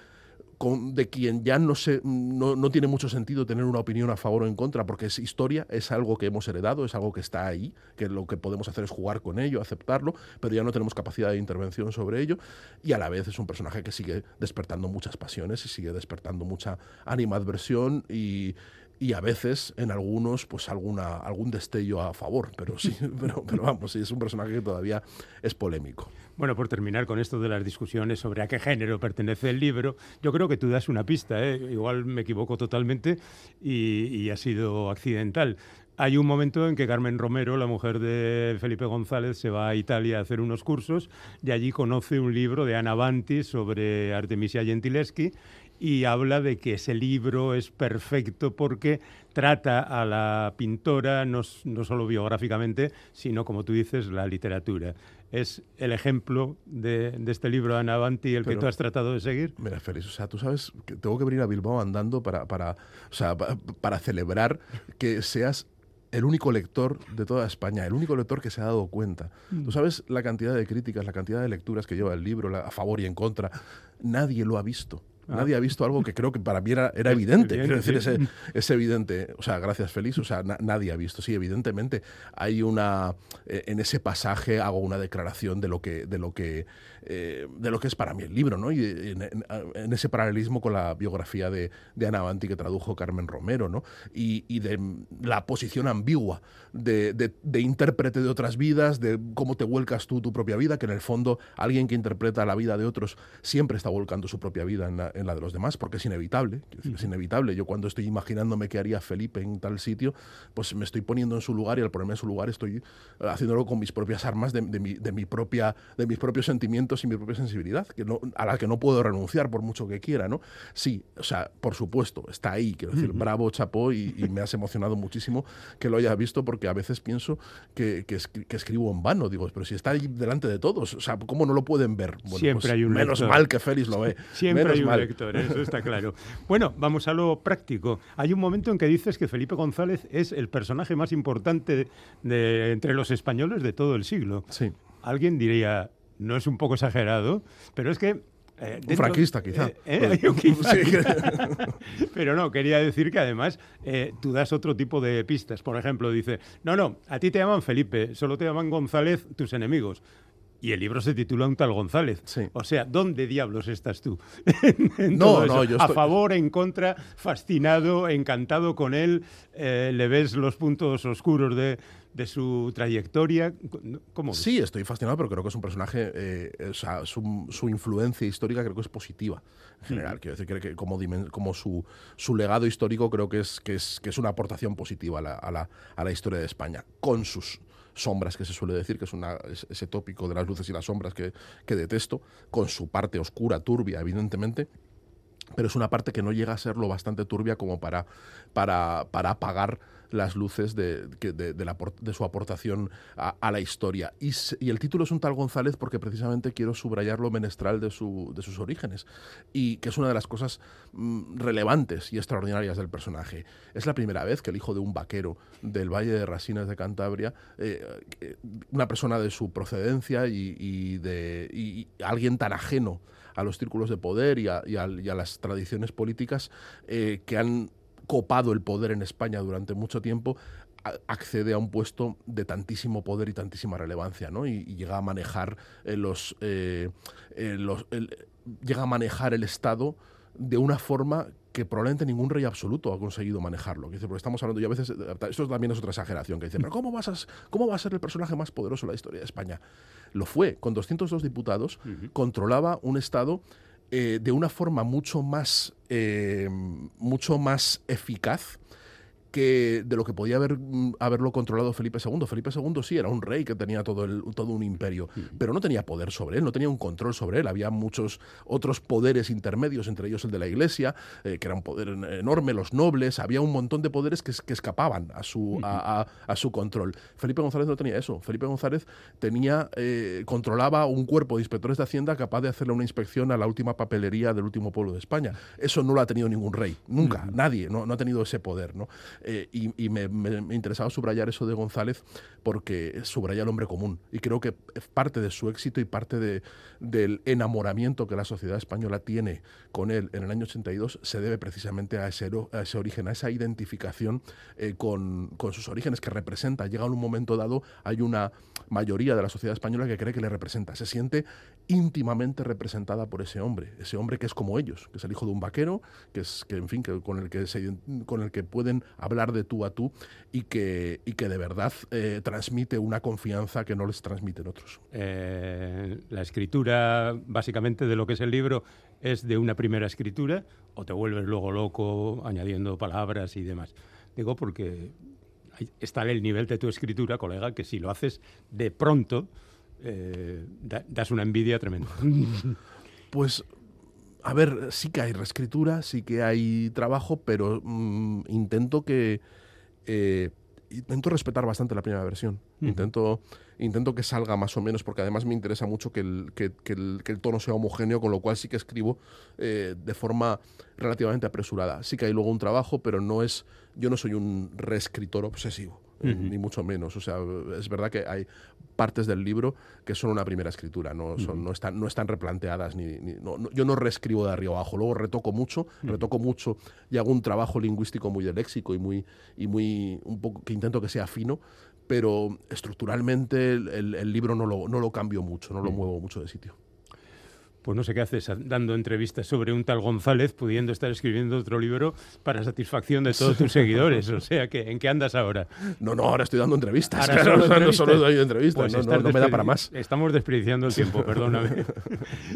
I: de quien ya no, se, no, tiene mucho sentido tener una opinión a favor o en contra, porque es historia, es algo que hemos heredado, es algo que está ahí, que lo que podemos hacer es jugar con ello, aceptarlo, pero ya no tenemos capacidad de intervención sobre ello, y a la vez es un personaje que sigue despertando muchas pasiones y sigue despertando mucha animadversión y, y a veces en algunos pues alguna algún destello a favor pero sí pero, pero vamos sí, es un personaje que todavía es polémico
H: bueno, por terminar con esto de las discusiones sobre a qué género pertenece el libro, yo creo que tú das una pista, ¿eh? igual me equivoco totalmente y, ha sido accidental. Hay un momento en que Carmen Romero, la mujer de Felipe González, se va a Italia a hacer unos cursos y allí conoce un libro de Ana Banti sobre Artemisia Gentileschi y habla de que ese libro es perfecto porque trata a la pintora no, no solo biográficamente, sino, como tú dices, la literatura es el ejemplo de, este libro, Ana Avanti, el que tú has tratado de seguir?
I: Mira, Félix, o sea, tú sabes que tengo que venir a Bilbao andando para, para, para celebrar que seas el único lector de toda España, el único lector que se ha dado cuenta. Mm. Tú sabes la cantidad de críticas, la cantidad de lecturas que lleva el libro, a favor y en contra. Nadie lo ha visto. Ah. Nadie ha visto algo que creo que para mí era, evidente. Quiero decir, es, evidente. O sea, gracias, Félix. O sea, nadie ha visto. Sí, evidentemente. Hay una. Eh, en ese pasaje hago una declaración de lo que, de lo que, eh, de lo que es para mí el libro, ¿no? Y en, ese paralelismo con la biografía de, de, Ana Banti que tradujo Carmen Romero, ¿no? Y, y de la posición ambigua de, de, intérprete de otras vidas, de cómo te vuelcas tú tu propia vida, que en el fondo alguien que interpreta la vida de otros siempre está volcando su propia vida en la, en la de los demás, porque es inevitable. Es inevitable. Yo cuando estoy imaginándome qué haría Felipe en tal sitio, pues me estoy poniendo en su lugar y al ponerme en su lugar estoy haciéndolo con mis propias armas de, mi, de mi, propia, de mis propios sentimientos y mi propia sensibilidad, que no, a la que no puedo renunciar por mucho que quiera, ¿no? Sí, o sea, por supuesto, está ahí, quiero decir, bravo, chapó, y, me has emocionado muchísimo que lo hayas visto, porque a veces pienso que, que, escribo en vano, digo, pero si está ahí delante de todos, o sea, ¿cómo no lo pueden ver?
H: Siempre pues hay un
I: Menos mal que Félix lo ve.
H: Siempre
I: menos
H: hay un
I: mal
H: eso está claro. Bueno, vamos a lo práctico. Hay un momento en que dices que Felipe González es el personaje más importante de, entre los españoles de todo el siglo.
I: Sí.
H: Alguien diría, no es un poco exagerado, pero es que
I: eh, un franquista, quizá.
H: Eh, eh, Pero no, quería decir que además tú das otro tipo de pistas. Por ejemplo, dice, no, no, a ti te llaman Felipe, solo te llaman González tus enemigos. Y el libro se titula Un tal González. O sea, ¿dónde diablos estás tú?
I: no, no, yo
H: A favor, en contra, fascinado, encantado con él, eh, le ves los puntos oscuros de, su trayectoria. ¿Cómo
I: Sí, estoy fascinado, pero creo que es un personaje, eh, o sea, su, influencia histórica creo que es positiva en general. Quiero decir que como, como su, su, legado histórico creo que es, que es, que es una aportación positiva a la, a, la, a la historia de España, con sus sombras que se suele decir, que es una, ese tópico de las luces y las sombras que, que detesto, con su parte oscura, turbia, evidentemente, pero es una parte que no llega a ser lo bastante turbia como para, para, para apagar las luces de, de, su aportación a, la historia. Y, el título es un tal González porque precisamente quiero subrayar lo menestral de, su, de sus orígenes y que es una de las cosas mm, relevantes y extraordinarias del personaje. Es la primera vez que el hijo de un vaquero del Valle de Rasinas de Cantabria, eh, eh, una persona de su procedencia y, de, alguien tan ajeno a los círculos de poder y a, las tradiciones políticas eh, que han copado el poder en España durante mucho tiempo, accede a un puesto de tantísimo poder y tantísima relevancia, ¿no? Y, llega a manejar eh, los, eh, eh, llega a manejar el Estado de una forma que probablemente ningún rey absoluto ha conseguido manejarlo. Dice, porque estamos hablando, y a veces, esto también es otra exageración, que dice, pero ¿cómo, vas a, ¿cómo va a ser el personaje más poderoso de la historia de España? Lo fue, con 202 diputados, controlaba un Estado eh, de una forma mucho más, eh, mucho más eficaz que de lo que podía haber, mm, haberlo controlado Felipe II. Felipe II sí era un rey que tenía todo, el, todo un imperio, pero no tenía poder sobre él, no tenía un control sobre él. Había muchos otros poderes intermedios, entre ellos el de la Iglesia, eh, que era un poder enorme, los nobles, había un montón de poderes que, que escapaban a su, a, su control. Felipe González no tenía eso. Felipe González tenía, eh, controlaba un cuerpo de inspectores de Hacienda capaz de hacerle una inspección a la última papelería del último pueblo de España. Eso no lo ha tenido ningún rey, nunca, nadie, no, no ha tenido ese poder. ¿no? Eh, y, me, interesaba subrayar eso de González porque subraya el hombre común. Y creo que parte de su éxito y parte de, del enamoramiento que la sociedad española tiene con él en el año 82 se debe precisamente a ese, a ese origen, a esa identificación eh, con, con, sus orígenes que representa. Llega en un momento dado, hay una mayoría de la sociedad española que cree que le representa. Se siente íntimamente representada por ese hombre, ese hombre que es como ellos, que es el hijo de un vaquero, que es que en fin, que con el que se, con el que pueden hablar de tú a tú y que, y que de verdad eh, transmite una confianza que no les transmiten otros.
H: Eh, la escritura, básicamente, de lo que es el libro es de una primera escritura o te vuelves luego loco añadiendo palabras y demás. Digo porque está el nivel de tu escritura, colega, que si lo haces de pronto, eh, das una envidia tremenda.
I: Pues a ver, sí que hay reescritura, sí que hay trabajo, pero mm, intento que... Eh, intento respetar bastante la primera versión. Intento, intento que salga más o menos, porque además me interesa mucho que el, que, el, que el, tono sea homogéneo, con lo cual sí que escribo eh, de forma relativamente apresurada. Sí que hay luego un trabajo, pero no es, yo no soy un reescritor obsesivo. Ni mucho menos. O sea, es verdad que hay partes del libro que son una primera escritura, no, son, no, están, no están replanteadas. Ni, yo no reescribo de arriba abajo, luego retoco mucho, retoco mucho y hago un trabajo lingüístico muy de léxico y muy, y muy un poco que intento que sea fino, pero estructuralmente el, el libro no lo, no lo cambio mucho, no lo muevo mucho de sitio
H: pues no sé qué haces dando entrevistas sobre un tal González, pudiendo estar escribiendo otro libro para satisfacción de todos tus seguidores. O sea, que ¿en qué andas ahora?
I: No, no, ahora estoy dando entrevistas. Ahora no solo doy entrevistas, pues no, me da para más.
H: Estamos desperdiciando el tiempo, perdóname.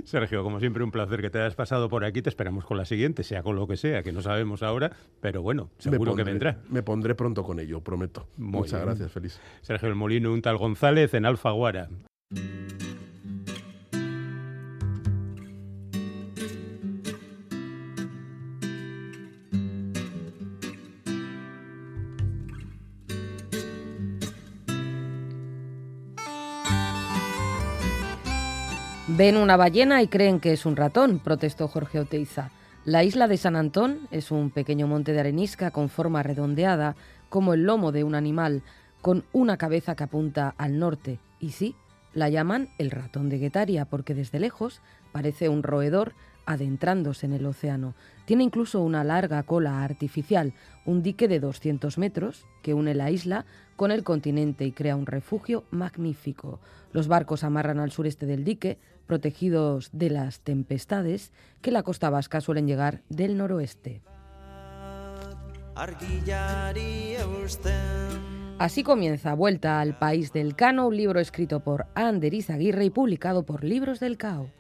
H: Sergio, como siempre, un placer que te hayas pasado por aquí. Te esperamos con la siguiente, sea con lo que sea, que no sabemos ahora, pero bueno, seguro que vendrá.
I: Me pondré pronto con ello, prometo. Muchas gracias, feliz.
H: Sergio El Molino, un tal González en Alfaguara.
F: Ven una ballena y creen que es un ratón, protestó Jorge Oteiza. La isla de San Antón es un pequeño monte de arenisca con forma redondeada, como el lomo de un animal, con una cabeza que apunta al norte. Y sí, la llaman el ratón de Guetaria porque desde lejos parece un roedor adentrándose en el océano. Tiene incluso una larga cola artificial, un dique de 200 metros que une la isla con el continente y crea un refugio magnífico. Los barcos amarran al sureste del dique, protegidos de las tempestades que la costa vasca suelen llegar del noroeste. Así comienza Vuelta al País del Cano, un libro escrito por Ander Izaguirre y publicado por Libros del Cao.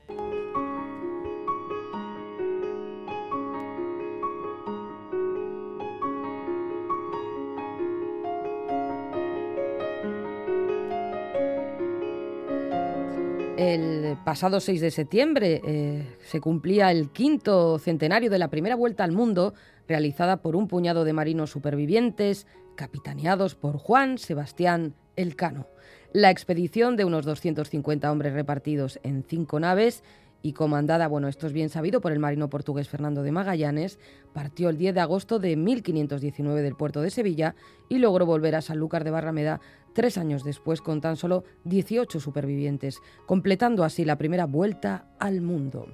F: El pasado 6 de septiembre eh, se cumplía el quinto centenario de la primera vuelta al mundo realizada por un puñado de marinos supervivientes capitaneados por Juan Sebastián Elcano. La expedición de unos 250 hombres repartidos en cinco naves y comandada, bueno, esto es bien sabido, por el marino portugués Fernando de Magallanes, partió el 10 de agosto de 1519 del puerto de Sevilla y logró volver a Sanlúcar de Barrameda tres años después con tan solo 18 supervivientes, completando así la primera vuelta al mundo.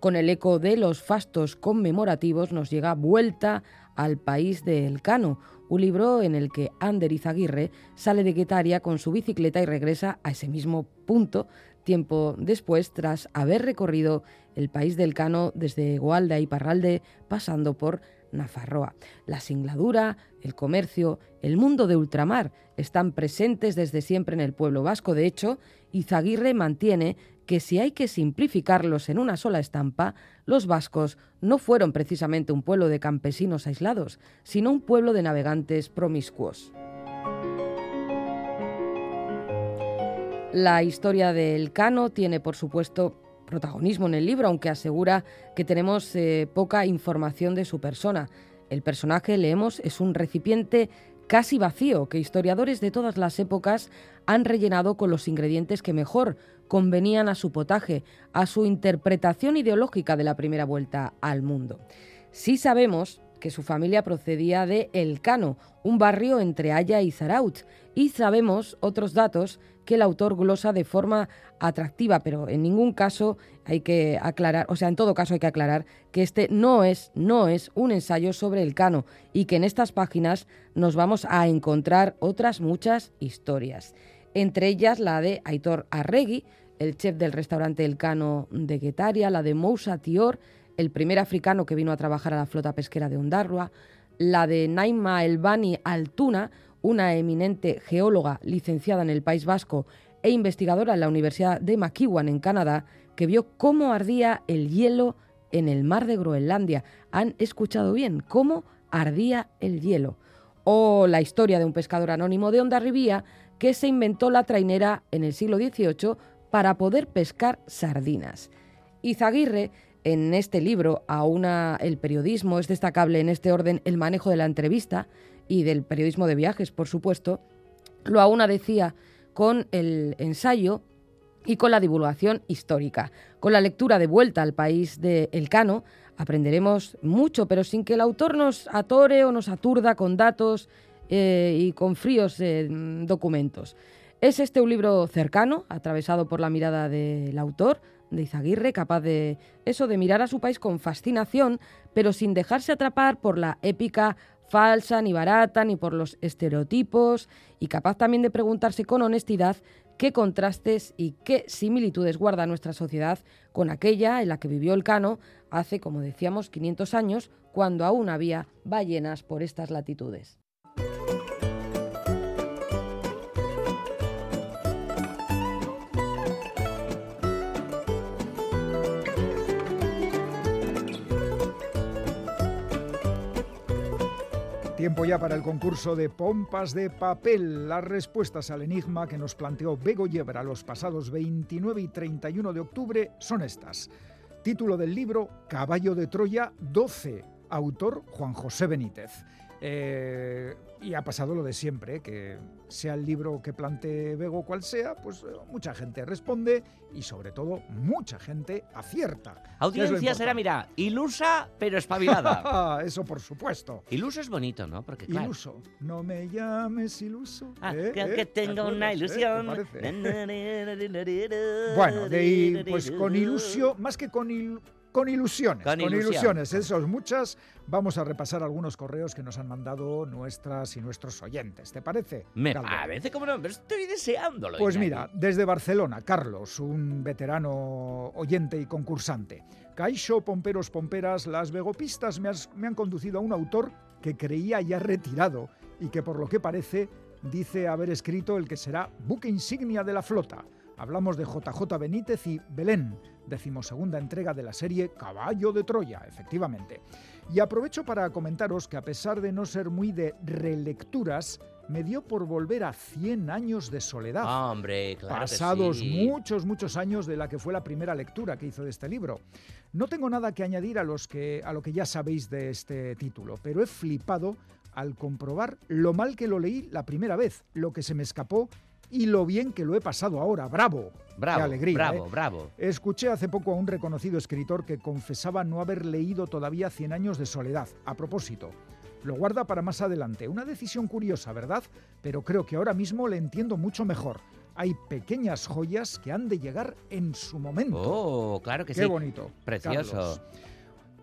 F: Con el eco de los fastos conmemorativos nos llega Vuelta al País de Elcano, un libro en el que Ander Izaguirre sale de Guetaria con su bicicleta y regresa a ese mismo punto tiempo después, tras haber recorrido el país del Cano desde Gualda y Parralde, pasando por Nafarroa. La singladura, el comercio, el mundo de ultramar están presentes desde siempre en el pueblo vasco. De hecho, Izaguirre mantiene que si hay que simplificarlos en una sola estampa, los vascos no fueron precisamente un pueblo de campesinos aislados, sino un pueblo de navegantes promiscuos. La historia del Cano tiene, por supuesto, protagonismo en el libro, aunque asegura que tenemos eh, poca información de su persona. El personaje, leemos, es un recipiente casi vacío que historiadores de todas las épocas han rellenado con los ingredientes que mejor convenían a su potaje, a su interpretación ideológica de la primera vuelta al mundo. Sí sabemos que su familia procedía de El Cano, un barrio entre Haya y Zaraut, y sabemos otros datos que el autor glosa de forma atractiva, pero en ningún caso hay que aclarar, o sea, en todo caso hay que aclarar que este no es, no es un ensayo sobre el cano y que en estas páginas nos vamos a encontrar otras muchas historias. Entre ellas la de Aitor Arregui, el chef del restaurante El Cano de Guetaria, la de Moussa Tior, el primer africano que vino a trabajar a la flota pesquera de Ondarroa, la de Naima Elbani Altuna, una eminente geóloga licenciada en el País Vasco e investigadora en la Universidad de McEwan en Canadá, que vio cómo ardía el hielo en el mar de Groenlandia. ¿Han escuchado bien? ¿Cómo ardía el hielo? O la historia de un pescador anónimo de Ondarribía que se inventó la trainera en el siglo XVIII para poder pescar sardinas. Izaguirre en este libro aúna el periodismo, es destacable en este orden el manejo de la entrevista y del periodismo de viajes, por supuesto, lo aúna, decía, con el ensayo y con la divulgación histórica. Con la lectura de vuelta al país de Elcano aprenderemos mucho, pero sin que el autor nos atore o nos aturda con datos eh, y con fríos eh, documentos. Es este un libro cercano, atravesado por la mirada del autor, de Izaguirre, capaz de eso, de mirar a su país con fascinación, pero sin dejarse atrapar por la épica falsa, ni barata, ni por los estereotipos, y capaz también de preguntarse con honestidad qué contrastes y qué similitudes guarda nuestra sociedad con aquella en la que vivió el Cano hace, como decíamos, 500 años, cuando aún había ballenas por estas latitudes.
C: Tiempo ya para el concurso de pompas de papel. Las respuestas al enigma que nos planteó Bego Yebra los pasados 29 y 31 de octubre son estas. Título del libro Caballo de Troya 12. Autor Juan José Benítez. Eh, y ha pasado lo de siempre, que sea el libro que plantee Bego cual sea, pues eh, mucha gente responde y sobre todo mucha gente acierta.
D: Audiencia será, mira, ilusa pero espabilada.
C: Eso por supuesto.
D: Iluso es bonito, ¿no? Porque
C: Iluso. No me llames iluso.
D: Ah,
C: ¿eh?
D: que,
C: ¿Eh?
D: tengo una ilusión.
C: bueno, de, pues con ilusión, más que con il, con ilusiones,
D: Con ilusión.
C: ilusiones, esos muchas. Vamos a repasar algunos correos que nos han mandado nuestras y nuestros oyentes. ¿Te parece?
D: Me
C: Galder?
D: parece como no, pero estoy deseándolo.
C: Pues
D: Iñaki.
C: mira, desde Barcelona, Carlos, un veterano oyente y concursante. Caixo, pomperos, pomperas, las vegopistas me, has- me han conducido a un autor que creía ya retirado y que por lo que parece dice haber escrito el que será buque insignia de la flota. Hablamos de JJ Benítez y Belén, decimosegunda entrega de la serie Caballo de Troya, efectivamente. Y aprovecho para comentaros que a pesar de no ser muy de relecturas, me dio por volver a 100 años de soledad
D: Hombre, claro. que
C: pasados
D: sí.
C: muchos, muchos años de la que fue la primera lectura que hizo de este libro. No tengo nada que añadir a, los que, a lo que ya sabéis de este título, pero he flipado al comprobar lo mal que lo leí la primera vez, lo que se me escapó y lo bien que lo he pasado ahora. ¡Bravo!
D: Bravo,
C: ¡Qué alegría!
D: bravo,
C: ¿eh?
D: bravo.
C: Escuché hace poco a un reconocido escritor que confesaba no haber leído todavía Cien años de soledad. A propósito, lo guarda para más adelante. Una decisión curiosa, ¿verdad? Pero creo que ahora mismo le entiendo mucho mejor. Hay pequeñas joyas que han de llegar en su momento.
D: Oh, claro que
C: Qué
D: sí.
C: bonito.
D: Precioso.
C: Carlos.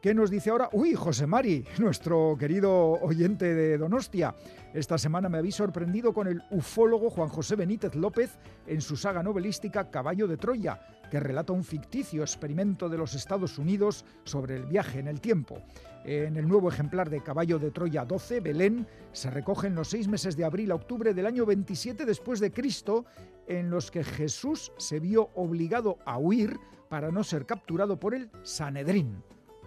C: ¿Qué nos dice ahora? Uy, José Mari, nuestro querido oyente de Donostia. Esta semana me habéis sorprendido con el ufólogo Juan José Benítez López en su saga novelística Caballo de Troya, que relata un ficticio experimento de los Estados Unidos sobre el viaje en el tiempo. En el nuevo ejemplar de Caballo de Troya 12, Belén, se recogen los seis meses de abril a octubre del año 27 después de Cristo, en los que Jesús se vio obligado a huir para no ser capturado por el Sanedrín.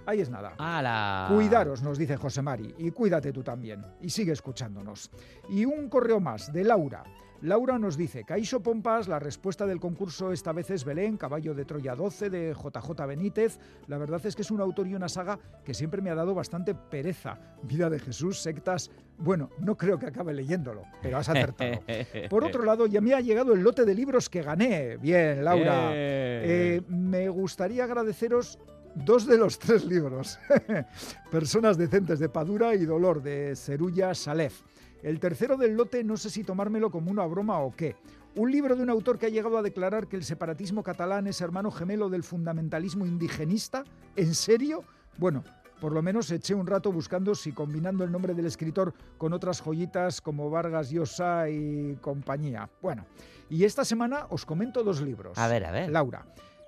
C: Ahí es nada.
D: ¡Hala!
C: Cuidaros, nos dice José Mari, y cuídate tú también, y sigue escuchándonos. Y un correo más, de Laura. Laura nos dice, Caixo Pompas, la respuesta del concurso esta vez es Belén, Caballo de Troya 12, de JJ Benítez. La verdad es que es un autor y una saga que siempre me ha dado bastante pereza. Vida de Jesús, sectas... Bueno, no creo que acabe leyéndolo, pero has acertado. Por otro lado, ya me ha llegado el lote de libros que gané. Bien, Laura. Eh, me gustaría agradeceros dos de los tres libros. Personas decentes de Padura y Dolor de Cerulla Salef. El tercero del lote no sé si tomármelo como una broma o qué. Un libro de un autor que ha llegado a declarar que el separatismo catalán es hermano gemelo del fundamentalismo indigenista. ¿En serio? Bueno, por lo menos eché un rato buscando si combinando el nombre del escritor con otras joyitas como Vargas Llosa y compañía. Bueno, y esta semana os comento dos libros.
D: A ver, a ver.
C: Laura.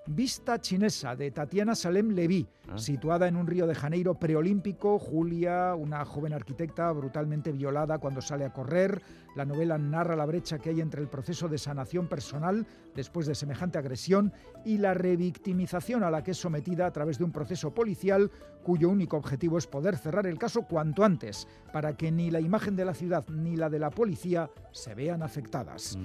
C: Vista Chinesa de Tatiana Salem Levy,
D: Ah.
C: situada en un Río de Janeiro preolímpico. Julia, una joven arquitecta brutalmente violada cuando sale a correr. La novela narra la brecha que hay entre el proceso de sanación personal después de semejante agresión y la revictimización a la que es sometida a través de un proceso policial cuyo único objetivo es poder cerrar el caso cuanto antes, para que ni la imagen de la ciudad ni la de la policía se vean afectadas.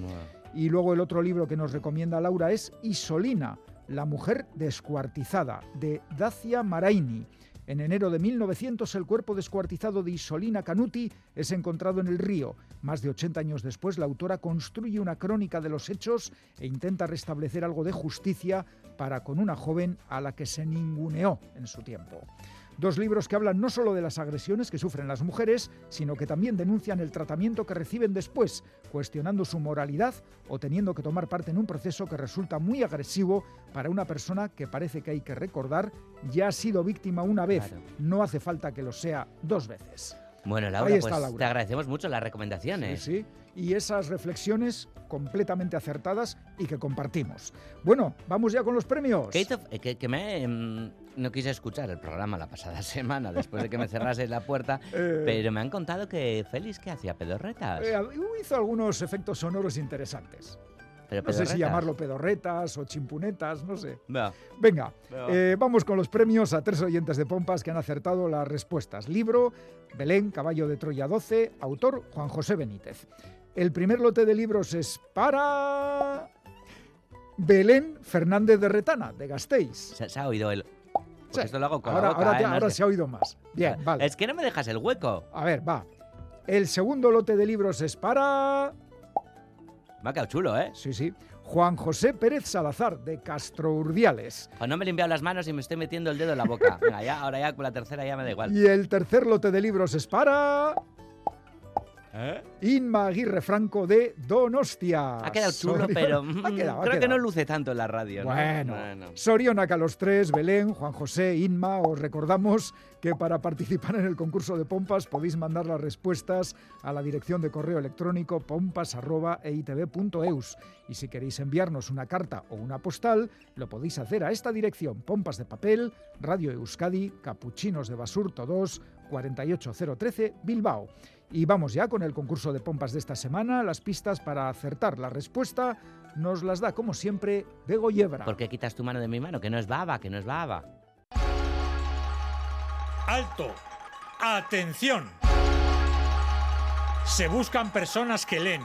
C: Y luego el otro libro que nos recomienda Laura es Isolina, La mujer descuartizada, de Dacia Maraini. En enero de 1900 el cuerpo descuartizado de Isolina Canuti es encontrado en el río. Más de 80 años después la autora construye una crónica de los hechos e intenta restablecer algo de justicia para con una joven a la que se ninguneó en su tiempo. Dos libros que hablan no solo de las agresiones que sufren las mujeres, sino que también denuncian el tratamiento que reciben después, cuestionando su moralidad o teniendo que tomar parte en un proceso que resulta muy agresivo para una persona que parece que hay que recordar ya ha sido víctima una vez. No hace falta que lo sea dos veces.
D: Bueno, Laura, pues te agradecemos mucho las recomendaciones.
C: Sí, sí, y esas reflexiones completamente acertadas y que compartimos. Bueno, vamos ya con los premios.
D: Eh, que, me, em, no quise escuchar el programa la pasada semana después de que me cerrase la puerta, eh. pero me han contado que Félix que hacía pedorretas.
C: Eh, hizo algunos efectos sonoros interesantes. No sé si llamarlo pedorretas o chimpunetas, no sé. Venga, vamos con los premios a tres oyentes de Pompas que han acertado las respuestas. Libro, Belén, Caballo de Troya 12, autor Juan José Benítez. El primer lote de libros es para Belén Fernández de Retana, de Gasteiz.
D: Se, ha oído el... esto lo hago con
C: ahora,
D: la boca,
C: ahora, ¿eh? se ha oído más. Bien, vale.
D: Es que no me dejas el hueco.
C: A ver, va. El segundo lote de libros es para...
D: Me ha quedado chulo, ¿eh?
C: Sí, sí. Juan José Pérez Salazar, de Castro Urdiales.
D: Pues no me he limpiado las manos y me estoy metiendo el dedo en la boca. Venga, ya, ahora ya con la tercera ya me da igual.
C: Y el tercer lote de libros es para... ¿Eh? Inma Aguirre Franco de Donostia.
D: Ha quedado chulo, pero mm, creo que no luce tanto en la radio.
C: Bueno, bueno. a los tres, Belén, Juan José, Inma, os recordamos que para participar en el concurso de pompas podéis mandar las respuestas a la dirección de correo electrónico pompas.eitv.eus. Y si queréis enviarnos una carta o una postal, lo podéis hacer a esta dirección: Pompas de Papel, Radio Euskadi, Capuchinos de Basurto 2, 48013, Bilbao. Y vamos ya con el concurso de pompas de esta semana. Las pistas para acertar la respuesta nos las da, como siempre, Bego Yebra.
D: ¿Por qué quitas tu mano de mi mano? Que no es baba, que no es baba.
J: ¡Alto! ¡Atención! Se buscan personas que leen,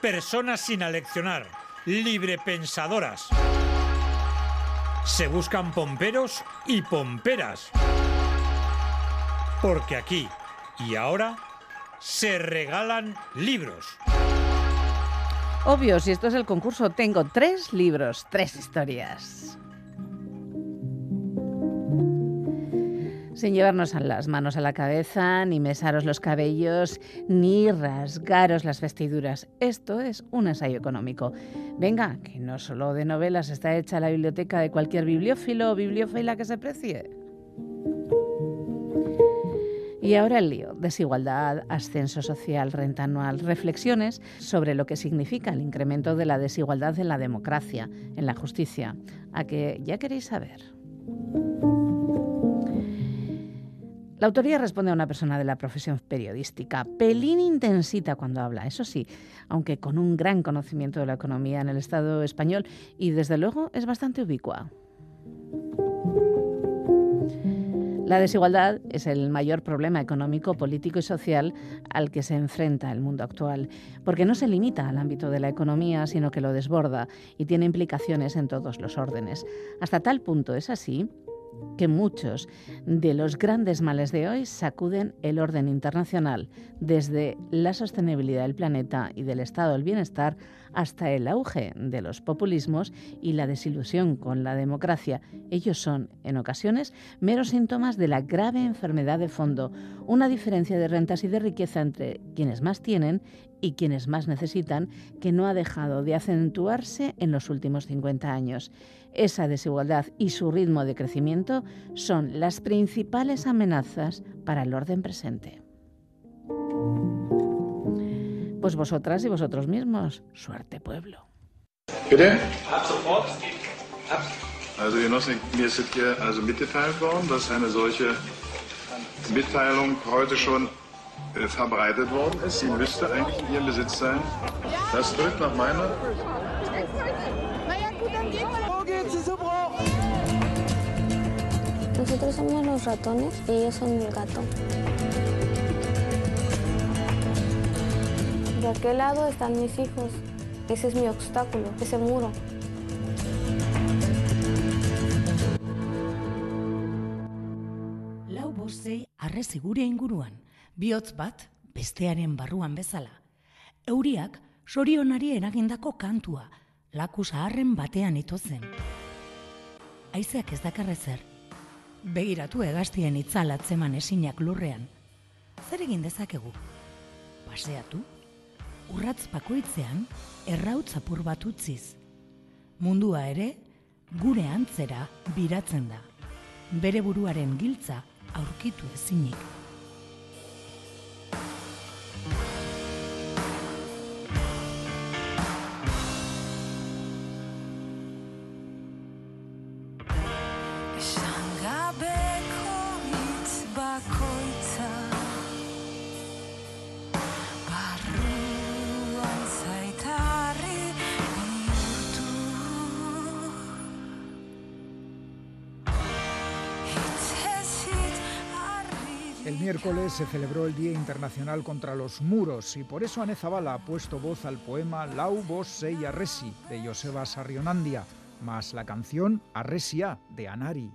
J: personas sin aleccionar, librepensadoras. Se buscan pomperos y pomperas. Porque aquí y ahora se regalan libros.
K: Obvio, si esto es el concurso, tengo tres libros, tres historias. Sin llevarnos las manos a la cabeza, ni mesaros los cabellos, ni rasgaros las vestiduras. Esto es un ensayo económico. Venga, que no solo de novelas está hecha la biblioteca de cualquier bibliófilo o bibliófila que se precie. Y ahora el lío, desigualdad, ascenso social, renta anual, reflexiones sobre lo que significa el incremento de la desigualdad en la democracia, en la justicia. ¿A que ya queréis saber? La autoría responde a una persona de la profesión periodística, pelín intensita cuando habla, eso sí, aunque con un gran conocimiento de la economía en el Estado español y desde luego es bastante ubicua. La desigualdad es el mayor problema económico, político y social al que se enfrenta el mundo actual, porque no se limita al ámbito de la economía, sino que lo desborda y tiene implicaciones en todos los órdenes. Hasta tal punto es así que muchos de los grandes males de hoy sacuden el orden internacional, desde la sostenibilidad del planeta y del estado del bienestar hasta el auge de los populismos y la desilusión con la democracia. Ellos son, en ocasiones, meros síntomas de la grave enfermedad de fondo, una diferencia de rentas y de riqueza entre quienes más tienen y quienes más necesitan, que no ha dejado de acentuarse en los últimos 50 años. Esa desigualdad y su ritmo de crecimiento son las principales amenazas para el orden presente. Pues vosotras y vosotros mismos, suerte pueblo.
L: Bitte? Ab sofort. Ab. Also Genossen, mir ist hier also mitgeteilt worden, dass eine solche Mitteilung heute schon äh, verbreitet worden ist. Sie müsste eigentlich in Ihrem Besitz sein. Das drückt nach meiner.
M: Nosotros somos los ratones y ellos son el gato. De aquel lado están mis hijos. Ese es mi obstáculo, ese muro.
N: Lau bostei arrezi gure inguruan, bihotz bat bestearen barruan bezala. Euriak sorionari eragindako kantua, laku zaharren batean ito zen. Aizeak ez dakarrezer, begiratu egaztien itzal atzeman esinak lurrean. Zer egin dezakegu? Paseatu? Urratz pakoitzean, errautz apur bat utziz. Mundua ere, gure antzera biratzen da. Bere buruaren giltza aurkitu ezinik.
C: Se celebró el Día Internacional contra los Muros y por eso Ane Zabala ha puesto voz al poema Lau Bos Sei Arresi de Joseba Sarrionandia, más la canción Arresia de Anari.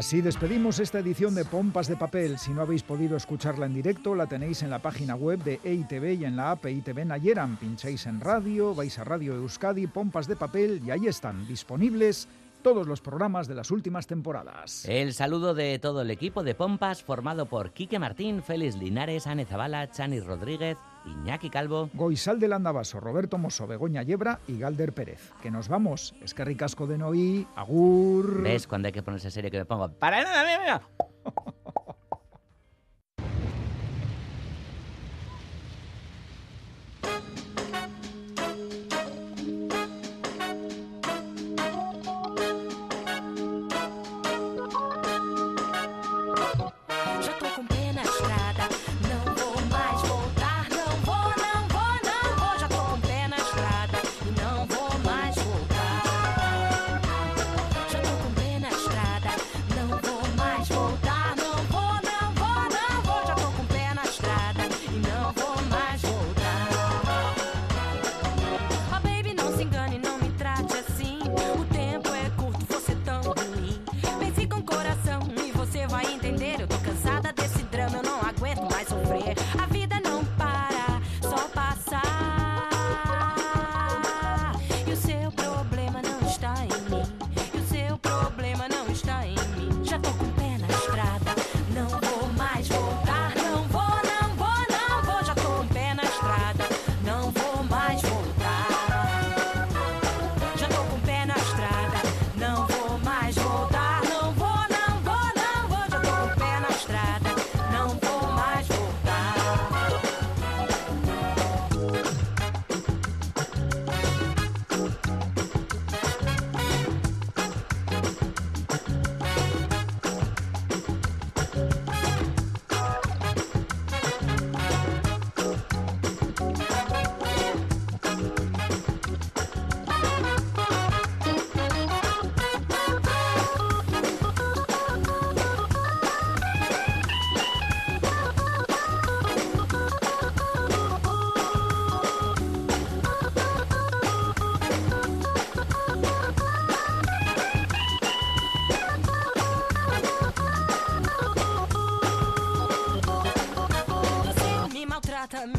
C: Así despedimos esta edición de Pompas de Papel. Si no habéis podido escucharla en directo, la tenéis en la página web de EITV y en la app EITV Nayeran. Pincháis en radio, vais a Radio Euskadi, Pompas de Papel y ahí están disponibles todos los programas de las últimas temporadas.
O: El saludo de todo el equipo de Pompas formado por Quique Martín, Félix Linares, Ane Zabala, Chani Rodríguez, Iñaki Calvo.
C: Goizal del Andabaso, Roberto Mosso, Begoña Yebra y Galder Pérez. Que nos vamos. Es que ricasco de Noí, Agur.
O: ¿Ves cuando hay que ponerse serio que me pongo? ¡Para nada, mira, mira!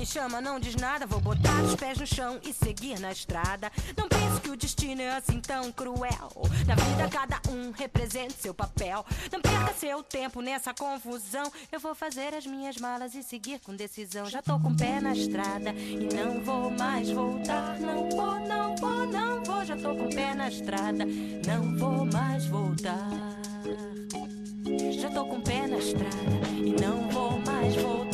P: me chama, não diz nada. Vou botar os pés no chão e seguir na estrada. Não pense que o destino é assim tão cruel. Na vida, cada um representa seu papel. Não perca seu tempo nessa confusão. Eu vou fazer as minhas malas e seguir com decisão. Já tô com o pé na estrada e não vou mais voltar. Não vou, não vou, não vou. Já tô com o pé na estrada, não vou mais voltar. Já tô com o pé na estrada e não vou mais voltar.